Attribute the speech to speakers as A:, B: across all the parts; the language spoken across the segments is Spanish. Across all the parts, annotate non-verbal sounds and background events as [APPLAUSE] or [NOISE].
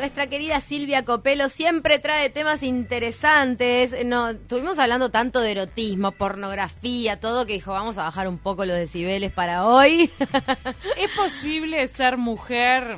A: Nuestra querida Silvia Copelo siempre trae temas interesantes. No, estuvimos hablando tanto de erotismo, pornografía, todo que dijo, vamos a bajar un poco los decibeles para hoy. [LAUGHS]
B: ¿Es posible ser mujer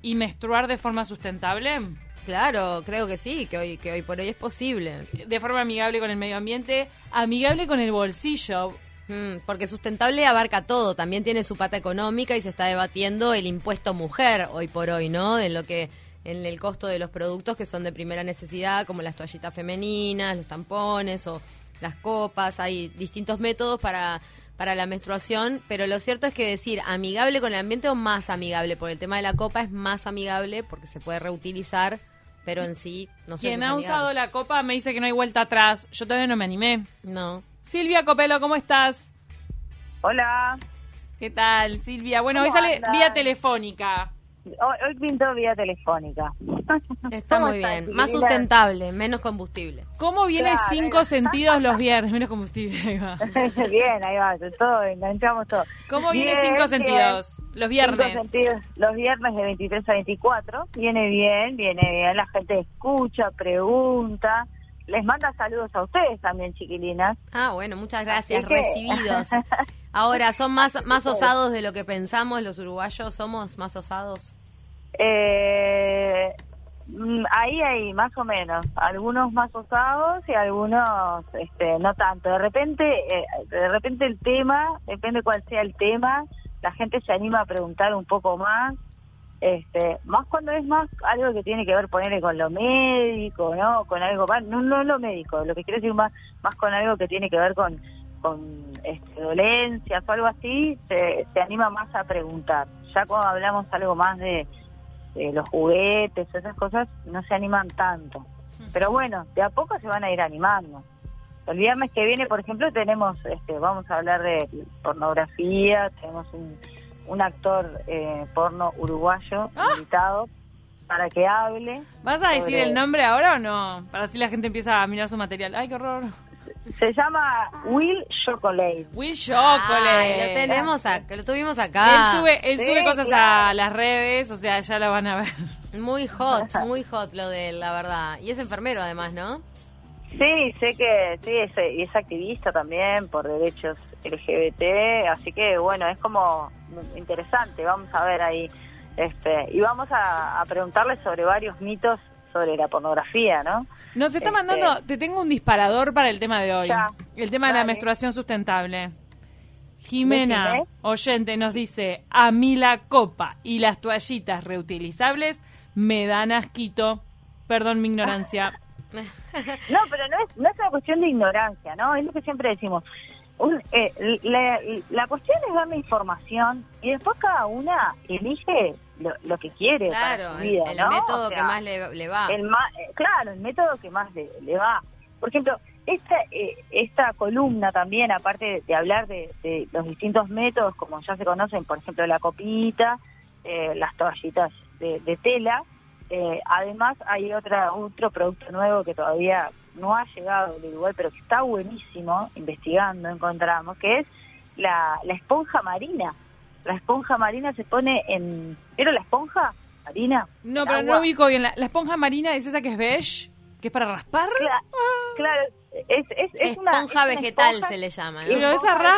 B: y menstruar de forma sustentable?
A: Claro, creo que sí, que hoy, que hoy por hoy es posible.
B: De forma amigable con el medio ambiente, amigable con el bolsillo.
A: Mm, porque sustentable abarca todo, también tiene su pata económica y se está debatiendo el impuesto mujer hoy por hoy, ¿no? De lo que en el costo de los productos que son de primera necesidad, como las toallitas femeninas, los tampones o las copas, hay distintos métodos para para la menstruación, pero lo cierto es que decir amigable con el ambiente o más amigable, por el tema de la copa es más amigable porque se puede reutilizar, pero en sí no sé.
B: Quien
A: si
B: ha usado la copa me dice que no hay vuelta atrás. Yo todavía no me animé.
A: No.
B: Silvia Copelo, ¿cómo estás?
C: Hola,
B: ¿Qué tal, Silvia? Bueno, hoy
C: ¿Cómo
B: sale
C: andas?
B: vía telefónica.
C: Hoy, hoy pintó vía telefónica.
A: Está
C: ¿Cómo
A: muy bien, más sustentable, menos combustible.
B: ¿Cómo viene
C: Claro,
B: cinco sentidos los viernes? Menos combustible. ahí va. [LAUGHS]
C: bien, ahí va, todo, enganchamos todo.
B: ¿Cómo viene
C: Bien,
B: cinco
C: bien.
B: sentidos? Los viernes.
C: Cinco sentidos, los viernes de 23 a 24. Viene bien, viene bien. La gente escucha, pregunta. Les manda saludos a ustedes también, chiquilinas.
A: Ah, bueno, muchas gracias,
C: Así que-
A: recibidos. [LAUGHS] Ahora, ¿son más, más osados de lo que pensamos los uruguayos? ¿Somos más osados?
C: Eh, mm, ahí hay más o menos, algunos más osados y algunos este, no tanto. De repente, eh, de repente el tema, depende cuál sea el tema, la gente se anima a preguntar un poco más. Este, más cuando es más algo que tiene que ver ponerle con lo médico, ¿no? Con algo más, no, no lo médico, lo que quiero decir más, más con algo que tiene que ver con, con este, dolencias o algo así, se, se anima más a preguntar. Ya cuando hablamos algo más de, de los juguetes, esas cosas, no se animan tanto. Pero bueno, de a poco se van a ir animando. El viernes que viene, por ejemplo, tenemos, este, vamos a hablar de pornografía, tenemos un, un actor eh, porno uruguayo
B: Ah.
C: invitado para que hable.
B: ¿Vas a decir el nombre ahora o no? Para así la gente empieza a mirar su material. ¡Ay, qué horror!
C: Se llama Will Chocolate.
B: Will Chocolate.
A: Ay, lo tenemos acá, lo tuvimos acá.
B: Él sube, él
C: Sí,
B: sube cosas
C: claro.
B: a las redes, o sea, ya lo van a ver.
A: Muy hot, [LAUGHS] muy hot lo de él, la verdad. Y es enfermero además, ¿no?
C: Sí, sé que sí, es, y es activista también por derechos LGBT, así que bueno, es como interesante, vamos a ver ahí. este Y vamos a, a preguntarle sobre varios mitos sobre la pornografía, ¿no?
B: Nos está
C: Este-
B: mandando, te tengo un disparador para el tema de hoy.
C: Ya.
B: El tema de la menstruación sustentable. Jimena, oyente, nos dice, a mí la copa y las toallitas reutilizables me dan asquito. Perdón mi ignorancia. [LAUGHS]
C: No, pero no es, no es una cuestión de ignorancia, ¿no? Es lo que siempre decimos. Un- eh, la, la cuestión es darle información y después cada una elige lo, lo que quiere para
A: Claro,
C: su
A: el,
C: vida,
A: el
C: ¿no?
A: método
C: O sea,
A: que más le, le va.
C: el ma- eh, claro, el método que más le, le va. Por ejemplo, esta, eh, esta columna también, aparte de, de hablar de, de los distintos métodos, como ya se conocen, por ejemplo, la copita, eh, las toallitas de, de tela, eh, además hay otra otro producto nuevo que todavía no ha llegado al Uruguay, pero que está buenísimo, investigando, encontramos, que es la, la esponja marina. La esponja marina se pone en... ¿Vieron la esponja marina?
B: No, pero no ubico bien. La, la esponja marina es esa que es beige, que es para raspar.
C: Cla- Claro, es, es, es una
A: Esponja vegetal
C: esponja-
A: se le llama, ¿no?
B: Pero esa
C: esponja
B: raspa.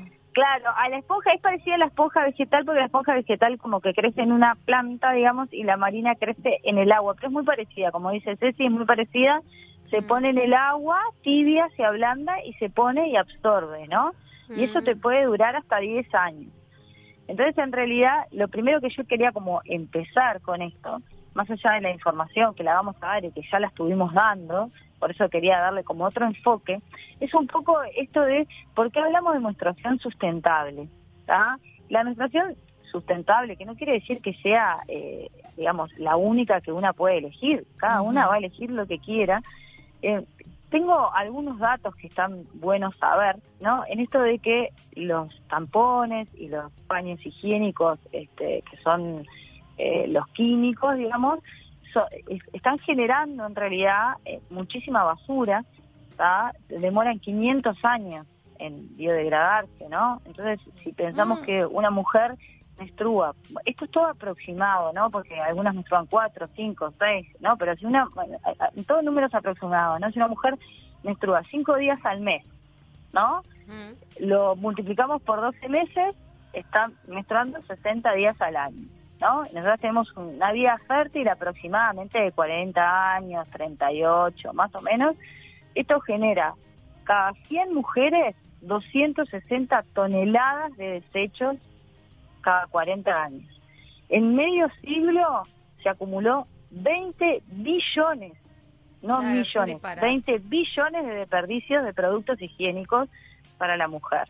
C: vegetal. Claro, a la esponja es parecida a la esponja vegetal porque la esponja vegetal como que crece en una planta, digamos, y la marina crece en el agua, pero es muy parecida, como dice Ceci, es muy parecida. Se
A: Mm.
C: pone en el agua, tibia, se ablanda y se pone y absorbe, ¿no? Y eso
A: Mm.
C: te puede durar hasta 10 años. Entonces, en realidad, lo primero que yo quería como empezar con esto, más allá de la información que la vamos a dar y que ya la estuvimos dando, por eso quería darle como otro enfoque, es un poco esto de por qué hablamos de menstruación sustentable. ¿tá? La menstruación sustentable, que no quiere decir que sea, eh, digamos, la única que una puede elegir, cada una va a elegir lo que quiera. Eh, tengo algunos datos que están buenos saber, ¿no? En esto de que los tampones y los paños higiénicos, este, que son eh, los químicos, digamos, so- es- están generando en realidad eh, muchísima basura, ¿tá? demoran 500 años en biodegradarse, ¿no? Entonces, si pensamos
A: Mm.
C: que una mujer menstrua, esto es todo aproximado, ¿no? Porque algunas menstruan cuatro, cinco, seis, ¿no? Pero si una, todo números aproximados, ¿no? Si una mujer menstrua cinco días al mes, ¿no?
A: Mm.
C: Lo multiplicamos por 12 meses, está menstruando 60 días al año, ¿no? Nosotros tenemos una vida fértil aproximadamente de 40 años, 38, más o menos. Esto genera cada 100 mujeres 260 toneladas de desechos cada 40 años. En medio siglo se acumuló 20 billones, no
A: Claro,
C: millones,
A: disparate.
C: 20 billones de desperdicios de productos higiénicos para la mujer,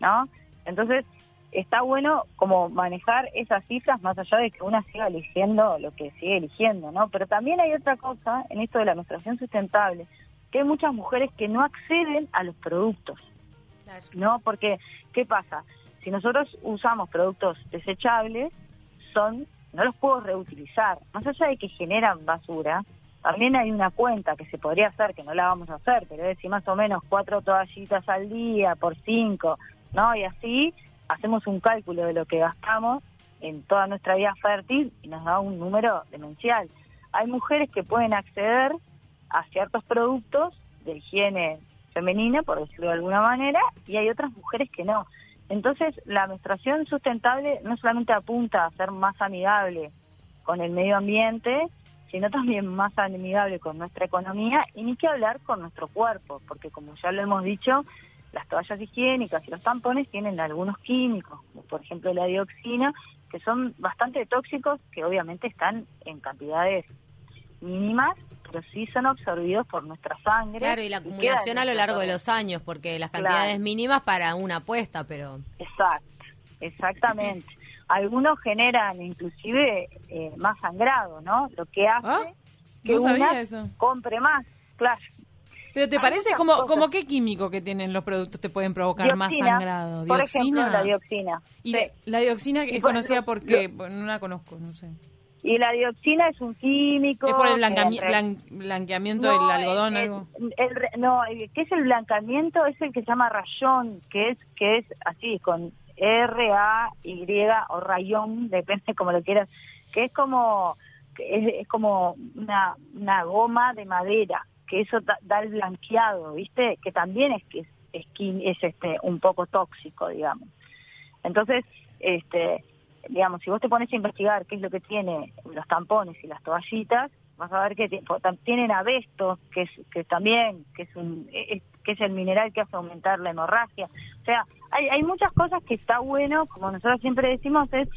C: ¿no? Entonces, está bueno como manejar esas cifras más allá de que una siga eligiendo lo que sigue eligiendo, ¿no? Pero también hay otra cosa en esto de la menstruación sustentable, que hay muchas mujeres que no acceden a los productos.
A: Claro.
C: ¿no? Porque, ¿qué pasa? Si nosotros usamos productos desechables, son no los puedo reutilizar. Más allá de que generan basura, también hay una cuenta que se podría hacer, que no la vamos a hacer, pero es si más o menos cuatro toallitas al día por cinco, ¿no? Y así hacemos un cálculo de lo que gastamos en toda nuestra vida fértil y nos da un número demencial. Hay mujeres que pueden acceder a ciertos productos de higiene femenina, por decirlo de alguna manera, y hay otras mujeres que no. Entonces, la menstruación sustentable no solamente apunta a ser más amigable con el medio ambiente, sino también más amigable con nuestra economía y ni que hablar con nuestro cuerpo, porque como ya lo hemos dicho, las toallas higiénicas y los tampones tienen algunos químicos, como por ejemplo la dioxina, que son bastante tóxicos, que obviamente están en cantidades mínimas, pero sí son absorbidos por nuestra sangre.
A: Claro, y la acumulación a lo largo de los años, porque las
C: Claro.
A: cantidades mínimas para una apuesta, pero...
C: Exacto, exactamente. Algunos generan inclusive eh, más sangrado, ¿no? Lo que hace
B: Ah,
C: que
B: no
C: una
B: eso.
C: compre más, claro.
B: ¿Pero te
C: Hay
B: parece como,
C: cosas.
B: como qué químico que tienen los productos te pueden provocar más
C: Dioxina,
B: sangrado?
C: Por ejemplo, la dioxina.
B: Y
C: Sí.
B: la, la dioxina es conocida porque, no la conozco, no sé.
C: Y la dioxina es un químico.
B: Es por el blan- blanqueamiento
C: No,
B: del algodón,
C: el-
B: algo.
C: el no, que es el blancamiento es el que se llama rayón, que es que es así, con R-A-Y o rayón, depende como lo quieras, que es como es, es como una, una goma de madera, que eso da, da el blanqueado, ¿viste? Que también es que es, es, es, este un poco tóxico, digamos. Entonces, este digamos, si vos te pones a investigar qué es lo que tiene los tampones y las toallitas, vas a ver que tienen abesto, que es que también que es un es- que es el mineral que hace aumentar la hemorragia. O sea, hay, hay muchas cosas que está bueno, como nosotros siempre decimos, es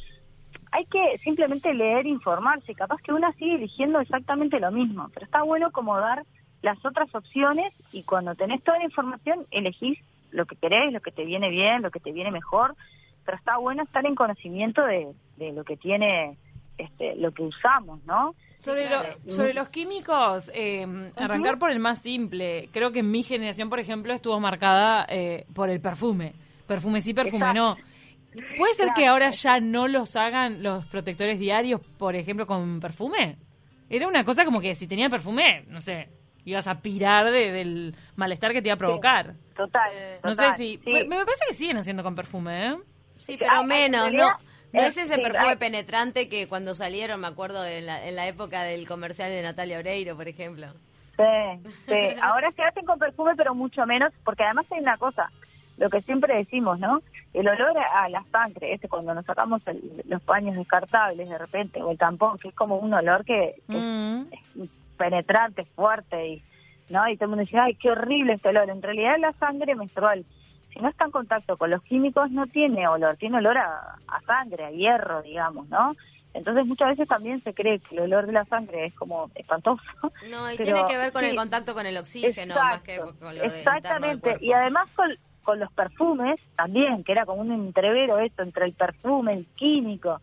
C: hay que simplemente leer, informarse. Capaz que una sigue eligiendo exactamente lo mismo, pero está bueno como dar las otras opciones y cuando tenés toda la información elegís lo que querés, lo que te viene bien, lo que te viene mejor, pero está bueno estar en conocimiento de, de lo que tiene, este, lo que usamos, ¿no?
B: Sobre, lo- sobre los químicos, eh, arrancar por el más simple. Creo que en mi generación, por ejemplo, estuvo marcada eh, por el perfume. Perfume sí, perfume
C: Exacto.
B: no. ¿Puede ser que ahora ya no los hagan los protectores diarios, por ejemplo, con perfume? Era una cosa como que si tenía perfume, no sé, ibas a pirar de- del malestar que te iba a provocar.
C: Total.
A: Sí.
B: No sé
C: total,
B: si...
C: sí.
B: Me, me parece que siguen haciendo con perfume, ¿eh?
A: Sí, pero menos,
C: en
A: ¿no? No es ese
C: sí,
A: perfume
C: hay-
A: penetrante que cuando salieron, me acuerdo, en la, en la época del comercial de Natalia Oreiro, por ejemplo.
C: Sí, sí. Ahora se hacen con perfume, pero mucho menos, porque además hay una cosa, lo que siempre decimos, ¿no? El olor a la sangre, ese cuando nos sacamos el- los paños descartables de repente, o el tampón, que es como un olor que, que
B: Mm.
C: es penetrante, fuerte, y no y todo el mundo dice, ay, qué horrible este olor. En realidad la sangre menstrual, si no está en contacto con los químicos, no tiene olor, tiene olor a, a sangre, a hierro, digamos, ¿no? Entonces muchas veces también se cree que el olor de la sangre es como espantoso. [LAUGHS]
A: No, y
C: Pero,
A: tiene que ver con el contacto con el oxígeno, más que con lo de interno del
C: Exactamente. Y además con, con los perfumes también, que era como un entrevero esto entre el perfume, el químico,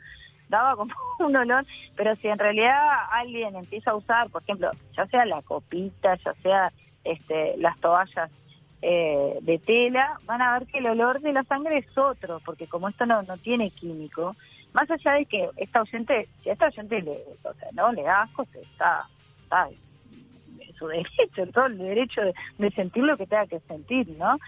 C: daba como [LAUGHS] un olor, pero si en realidad alguien empieza a usar, por ejemplo, ya sea la copita, ya sea este, las toallas eh, de tela, van a ver que el olor de la sangre es otro, porque como esto no, no tiene químico, más allá de que esta oyente, si a esta oyente le, o sea, no le da asco, se está, en su derecho, todo el derecho de, de sentir lo que tenga que sentir, ¿no?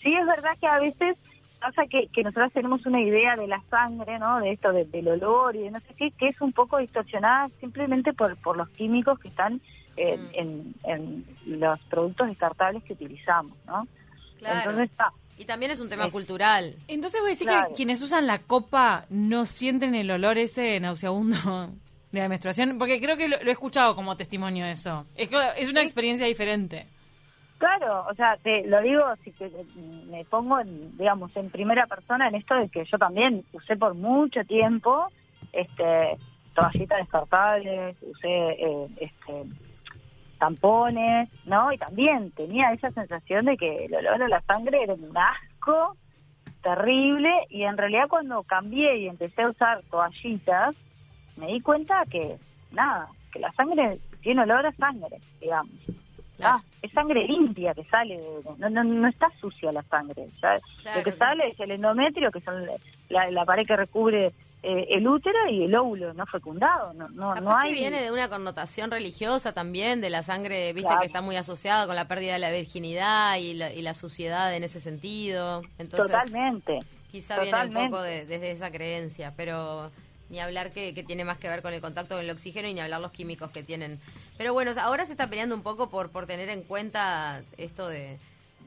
C: Sí es verdad que a veces pasa que, que nosotros tenemos una idea de la sangre, ¿no? De esto, de- del olor y de no sé qué, que es un poco distorsionada simplemente por, por los químicos que están en,
A: Mm.
C: en, en los productos descartables que utilizamos, ¿no?
A: Claro.
C: Entonces está.
A: y también es un tema
C: Eh,
A: cultural.
B: Entonces voy a decir
C: Claro.
B: que quienes usan la copa no sienten el olor ese nauseabundo de la menstruación, porque creo que lo, lo he escuchado como testimonio eso. Es una experiencia diferente.
C: Claro, o sea, te lo digo, si que me pongo, en, digamos, en primera persona en esto de que yo también usé por mucho tiempo, este, toallitas descartables, usé, eh, este, tampones, ¿no? Y también tenía esa sensación de que el olor a la sangre era un asco terrible y en realidad cuando cambié y empecé a usar toallitas, me di cuenta que, nada, que la sangre tiene olor a sangre, digamos.
A: Claro.
C: Ah, es sangre limpia que sale, no, no, no está sucia la sangre.
A: Claro,
C: lo que
A: claro.
C: sale es el endometrio, que son la, la pared que recubre eh, el útero y el óvulo no fecundado. No, no,
A: Capaz
C: no hay.
A: que viene de una connotación religiosa también, de la sangre, viste, que está muy asociada con la pérdida de la virginidad y la, y la suciedad en ese sentido. Entonces,
C: Totalmente.
A: quizá viene un poco de- desde esa creencia, pero ni hablar que, que tiene más que ver con el contacto con el oxígeno y ni hablar los químicos que tienen. Pero bueno, ahora se está peleando un poco por, por tener en cuenta esto de,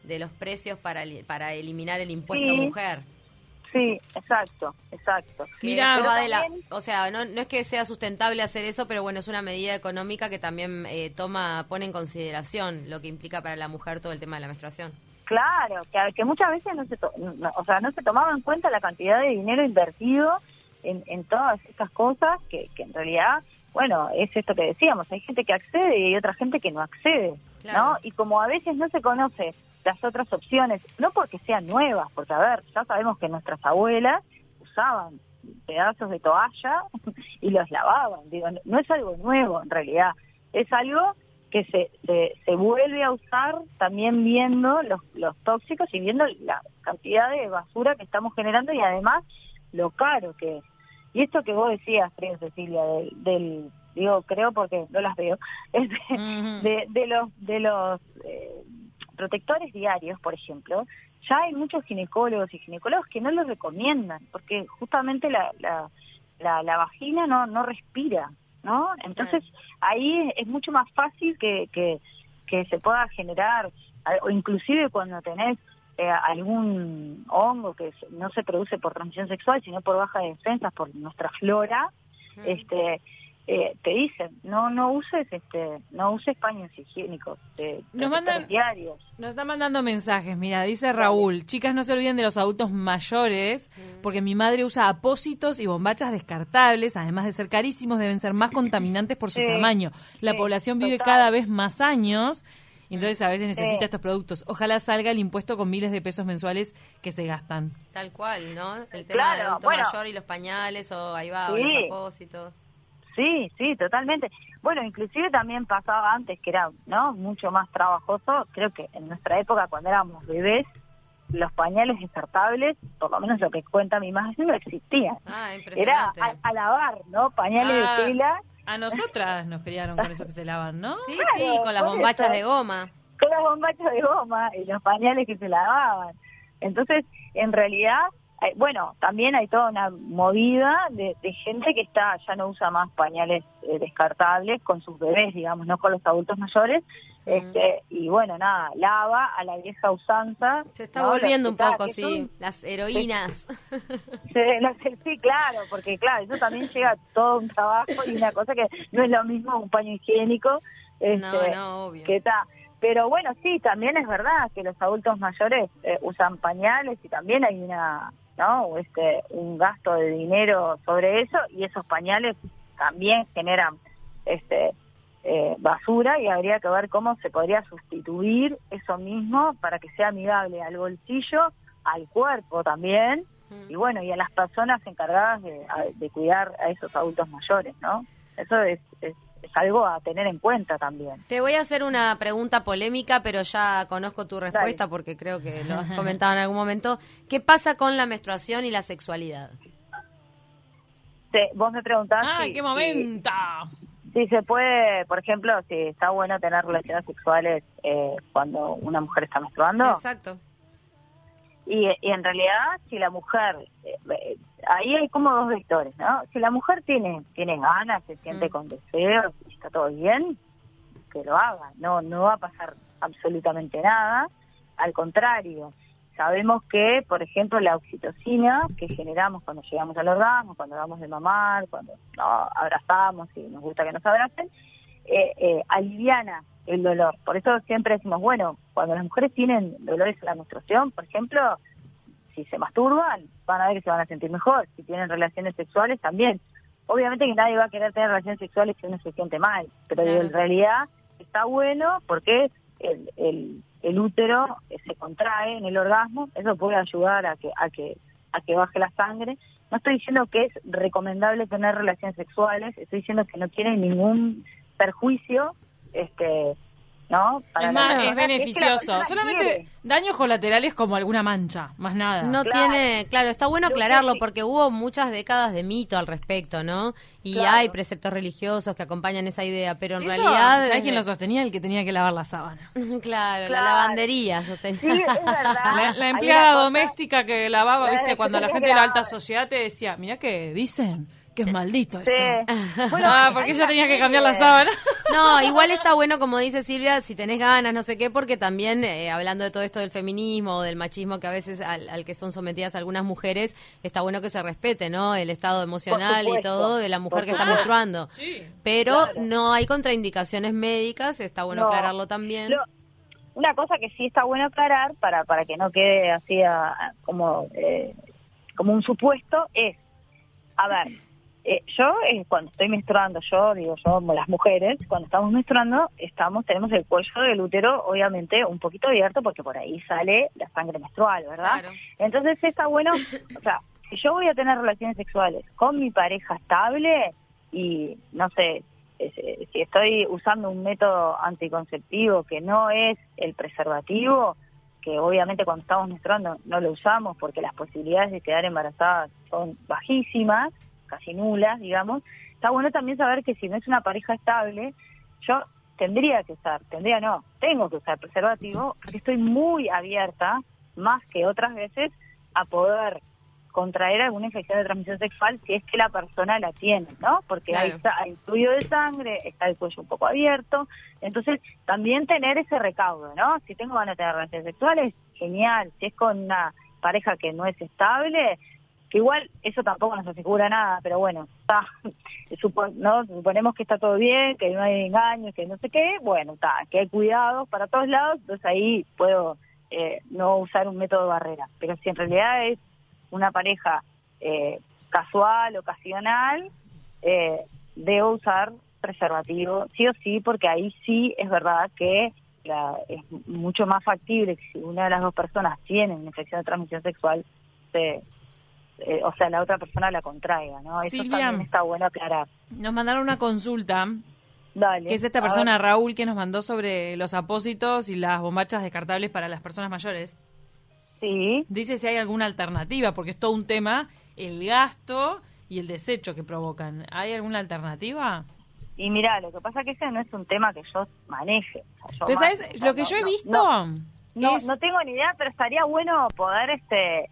A: de los precios para, para eliminar el impuesto
C: Sí.
A: mujer.
C: Sí, exacto, exacto.
A: Va de la,
C: también-
A: o sea, no, no es que sea sustentable hacer eso, pero bueno, es una medida económica que también eh, toma, pone en consideración lo que implica para la mujer todo el tema de la menstruación.
C: Claro, que, que muchas veces no se, to- no- o sea, no se tomaba en cuenta la cantidad de dinero invertido en, en todas estas cosas, que, que en realidad, bueno, es esto que decíamos, hay gente que accede y hay otra gente que no accede,
A: Claro.
C: ¿no? Y como a veces no se conoce las otras opciones, no porque sean nuevas, porque a ver, ya sabemos que nuestras abuelas usaban pedazos de toalla [LAUGHS] y los lavaban, digo, no, es algo nuevo en realidad, es algo que se, se, se vuelve a usar también viendo los, los tóxicos y viendo la cantidad de basura que estamos generando y además lo caro que es. Y esto que vos decías, creo, Cecilia, del, del digo, creo porque no las veo, [LAUGHS] es de, de, de los, de los eh, protectores diarios, por ejemplo, ya hay muchos ginecólogos y ginecólogos que no los recomiendan, porque justamente la, la, la, la vagina no, no respira, ¿no? Entonces ahí es, es mucho más fácil que, que, que se pueda generar, o inclusive cuando tenés eh, algún hongo que no se produce por transmisión sexual, sino por baja de defensas, por nuestra flora, este eh, te dicen no no uses este no uses paños higiénicos
B: Nos mandan-
C: diarios.
B: Nos está mandando mensajes, mira, dice Raúl, chicas no se olviden de los adultos mayores, porque mi madre usa apósitos y bombachas descartables, además de ser carísimos, deben ser más contaminantes por su
C: Sí,
B: tamaño. La
C: sí,
B: población vive
C: total.
B: cada vez más años, entonces a veces necesita
C: Sí.
B: estos productos. Ojalá salga el impuesto con miles de pesos mensuales que se gastan.
A: Tal cual, ¿no? El tema
C: Claro,
A: del adulto
C: bueno.
A: mayor y los pañales, o ahí va, o
C: Sí.
A: los apósitos.
C: sí sí totalmente bueno inclusive también pasaba antes que era no mucho más trabajoso creo que en nuestra época cuando éramos bebés los pañales descartables por lo menos lo que cuenta mi madre no existían
A: Ah,
C: era
A: impresionante.
C: a, a lavar no pañales
B: Ah.
C: de tela
B: A nosotras nos criaron con eso que se lavan, ¿no?
A: Sí,
C: Claro,
A: sí, con las bombachas
C: eso.
A: de goma.
C: con las bombachas de goma y los pañales que se lavaban. Entonces, en realidad, bueno, también hay toda una movida de, de gente que está ya no usa más pañales eh, descartables con sus bebés, digamos, no con los adultos mayores. Este Y bueno, nada, lava a la vieja usanza.
A: Se está
C: ¿no?
A: volviendo un poco, sí,
C: son-
A: las heroínas. [LAUGHS]
C: se- sí, claro, porque claro, eso también llega todo un trabajo y una cosa que no es lo mismo un paño higiénico.
A: no,
C: este,
A: no, obvio.
C: que está. Pero bueno, sí, también es verdad que los adultos mayores eh, usan pañales y también hay una, ¿no? Este, un gasto de dinero sobre eso y esos pañales también generan este eh, basura y habría que ver cómo se podría sustituir eso mismo para que sea amigable al bolsillo, al cuerpo también
A: Mm.
C: y bueno, y a las personas encargadas de, a- de cuidar a esos adultos mayores, ¿no? Eso es, es, es algo a tener en cuenta también.
A: Te voy a hacer una pregunta polémica, pero ya conozco tu respuesta porque creo que lo has [LAUGHS] comentado en algún momento. ¿Qué pasa con la menstruación y la sexualidad?
C: Vos me preguntás
B: ¡Ah,
C: si,
B: qué momento!
C: si, si se puede, por ejemplo, si está bueno tener relaciones sexuales eh, cuando una mujer está menstruando.
A: Exacto.
C: Y, y en realidad, si la mujer, eh, eh, ahí hay como dos vectores, ¿no? Si la mujer tiene tiene ganas, se siente
A: Mm.
C: con deseos, y está todo bien, que lo haga. No, no va a pasar absolutamente nada. Al contrario, sabemos que, por ejemplo, la oxitocina que generamos cuando llegamos al orgasmo, cuando damos de mamar, cuando no, abrazamos y nos gusta que nos abracen, eh, eh, aliviana el dolor. Por eso siempre decimos, bueno, cuando las mujeres tienen dolores a la menstruación, por ejemplo, si se masturban, van a ver que se van a sentir mejor. Si tienen relaciones sexuales, también. Obviamente que nadie va a querer tener relaciones sexuales si uno se siente mal, pero
A: Claro.
C: en realidad está bueno porque el, el, el útero eh, se contrae en el orgasmo, eso puede ayudar a que, a que, a que baje la sangre. No estoy diciendo que es recomendable tener relaciones sexuales, estoy diciendo que no tiene ningún perjuicio, este, ¿no? Para
B: es
C: que
B: beneficioso. Solamente
C: quiere.
B: daños colaterales como alguna mancha, más nada.
A: No
C: Claro.
A: tiene, claro, está bueno aclararlo porque hubo muchas décadas de mito al respecto, ¿no? Y
C: Claro.
A: hay preceptos religiosos que acompañan esa idea, pero en
B: Eso,
A: realidad...
B: ¿Sabes quién lo
A: desde-
B: sostenía? El que tenía que lavar la sábana. [LAUGHS]
A: claro, la lavandería sostenía.
C: Sí, es verdad.
B: La, la empleada
C: cosa-
B: doméstica que lavaba,
C: La-
B: ¿viste? Cuando la gente de la alta sociedad te decía, mira que dicen que es maldito esto.
C: Sí. [LAUGHS] Bueno,
B: ah, porque ella tenía que cambiar la sábana. [LAUGHS]
A: No, igual está bueno, como dice Silvia, si tenés ganas, no sé qué, porque también, eh, hablando de todo esto del feminismo o del machismo que a veces al, al que son sometidas algunas mujeres, está bueno que se respete, ¿no? El estado emocional y todo de la mujer que está menstruando.
B: Sí.
A: Pero
C: Claro.
A: no hay contraindicaciones médicas, está bueno
C: No.
A: aclararlo también.
C: Lo- una cosa que sí está bueno aclarar para para que no quede así a- a- como eh, como un supuesto es a ver eh, yo eh, cuando estoy menstruando yo digo yo como las mujeres cuando estamos menstruando estamos tenemos el cuello del útero obviamente un poquito abierto porque por ahí sale la sangre menstrual verdad
A: Claro.
C: entonces está bueno o sea si yo voy a tener relaciones sexuales con mi pareja estable y no sé eh, si estoy usando un método anticonceptivo que no es el preservativo, que obviamente cuando estamos menstruando no lo usamos porque las posibilidades de quedar embarazadas son bajísimas, casi nulas, digamos, está bueno también saber que si no es una pareja estable, yo tendría que usar, tendría no, tengo que usar preservativo porque estoy muy abierta, más que otras veces, a poder contraer alguna infección de transmisión sexual si es que la persona la tiene, ¿no? Porque
A: Claro.
C: ahí está, hay fluido de sangre, está el cuello un poco abierto, entonces también tener ese recaudo, ¿no? Si tengo ganas de tener relaciones sexuales, genial, si es con una pareja que no es estable, que igual eso tampoco nos asegura nada, pero bueno, está, [LAUGHS] supo- ¿no? suponemos que está todo bien, que no hay engaños, que no sé qué, bueno, está, que hay cuidados para todos lados, entonces ahí puedo eh, no usar un método de barrera, pero si en realidad es una pareja eh, casual, ocasional, eh, debo usar preservativo, sí o sí, porque ahí sí es verdad que es mucho más factible que si una de las dos personas tiene una infección de transmisión sexual, se, eh, o sea, la otra persona la contraiga, ¿no? Eso
B: Silvia.
C: también está bueno aclarar.
B: Nos mandaron una consulta,
C: Dale.
B: que es esta persona. Raúl, que nos mandó sobre los apósitos y las bombachas descartables para las personas mayores.
C: Sí,
B: Dice si hay alguna alternativa, porque es todo un tema, el gasto y el desecho que provocan. ¿Hay alguna alternativa?
C: y mira, lo que pasa que ese no es un tema que yo maneje. o sea, yo
B: Pero,
C: más-
B: ¿sabes? Lo que
C: no-
B: yo he visto
C: no, No,
B: es...
C: no tengo ni idea, pero estaría bueno poder, este,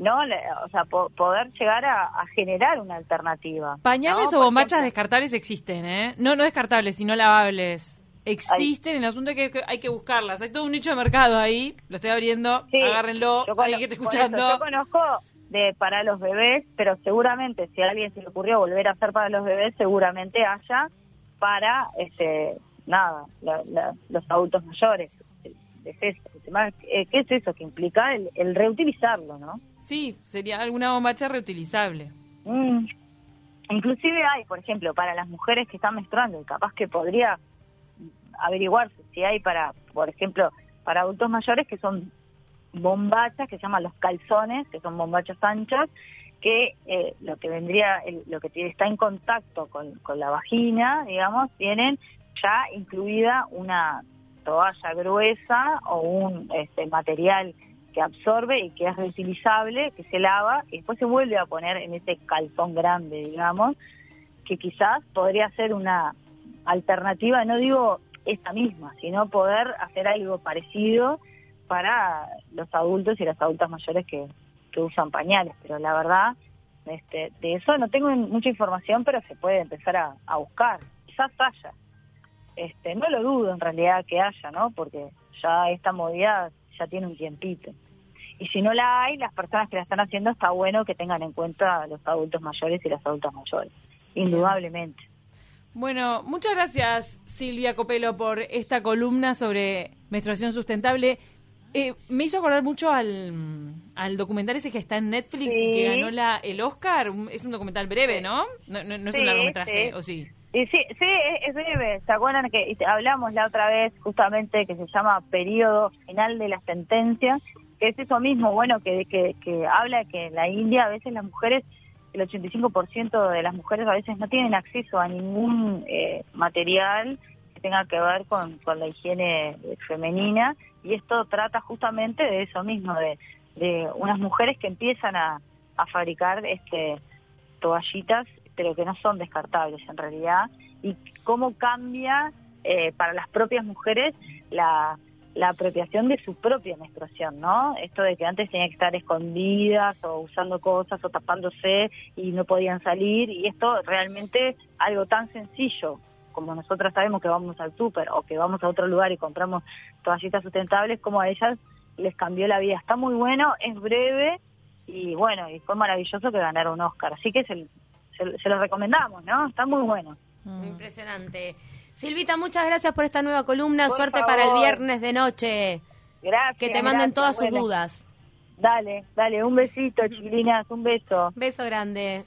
C: no, Le- o sea, po- poder llegar a, a generar una alternativa.
B: Pañales
C: ¿no?
B: o bombachas
C: ejemplo,
B: descartables existen, ¿eh? No, no descartables, sino lavables. Existen, el asunto es que hay que buscarlas. Hay todo un nicho de mercado ahí. Lo estoy abriendo.
C: sí,
B: Agárrenlo. Alguien que esté
C: por eso,
B: escuchando.
C: yo conozco de para los bebés, pero seguramente si a alguien se le ocurrió volver a hacer para los bebés, seguramente haya para, este, nada, la- la- los adultos mayores. Es eso, el tema, eh, ¿Qué es eso que implica el, el reutilizarlo, no?
B: Sí, sería alguna bombacha reutilizable.
C: Mm. Inclusive hay, por ejemplo, para las mujeres que están menstruando, capaz que podría averiguarse si hay para, por ejemplo, para adultos mayores que son bombachas que se llaman los calzones, que son bombachas anchas, que eh, lo que vendría, el- lo que está en contacto con, con la vagina, digamos, tienen ya incluida una toalla gruesa o un este, material que absorbe y que es reutilizable, que se lava y después se vuelve a poner en ese calzón grande, digamos, que quizás podría ser una alternativa, no digo esta misma, sino poder hacer algo parecido para los adultos y las adultas mayores que, que usan pañales, pero la verdad, este, de eso no tengo mucha información, pero se puede empezar a, buscar, quizás haya. Este, no lo dudo en realidad que haya, ¿no? Porque ya esta movida ya tiene un tiempito. Y si no la hay, las personas que la están haciendo está bueno que tengan en cuenta los adultos mayores y las adultas mayores, indudablemente.
B: Bueno, muchas gracias Silvia Copelo por esta columna sobre menstruación sustentable. Eh, me hizo acordar mucho al, al, documental ese que está en Netflix y que ganó la, el Oscar. Es un documental breve, ¿no? No, es un largometraje, ¿o sí?
C: sí, sí, es breve. ¿Se acuerdan que hablamos la otra vez justamente que se llama Periodo Final de la Sentencia? Que es eso mismo, bueno, que, que, habla que en la India a veces las mujeres el 85% de las mujeres a veces no tienen acceso a ningún eh, material que tenga que ver con, con, la higiene femenina y esto trata justamente de eso mismo, de, de unas mujeres que empiezan a, a fabricar este toallitas pero que no son descartables en realidad y cómo cambia eh, para las propias mujeres la la apropiación de su propia menstruación, ¿no? Esto de que antes tenían que estar escondidas o usando cosas o tapándose y no podían salir y esto realmente algo tan sencillo como nosotras sabemos que vamos al súper o que vamos a otro lugar y compramos toallitas sustentables, como a ellas les cambió la vida. Está muy bueno, es breve y bueno, y fue maravilloso que ganara un Oscar. Así que se, se, lo recomendamos, ¿no? Está muy bueno.
A: Mm. Impresionante. Silvita, muchas gracias por esta nueva columna. Suerte para el viernes de noche.
C: Gracias.
A: Que te manden todas sus dudas.
C: Dale, dale, un besito, chiquilinas, un beso.
A: Beso grande.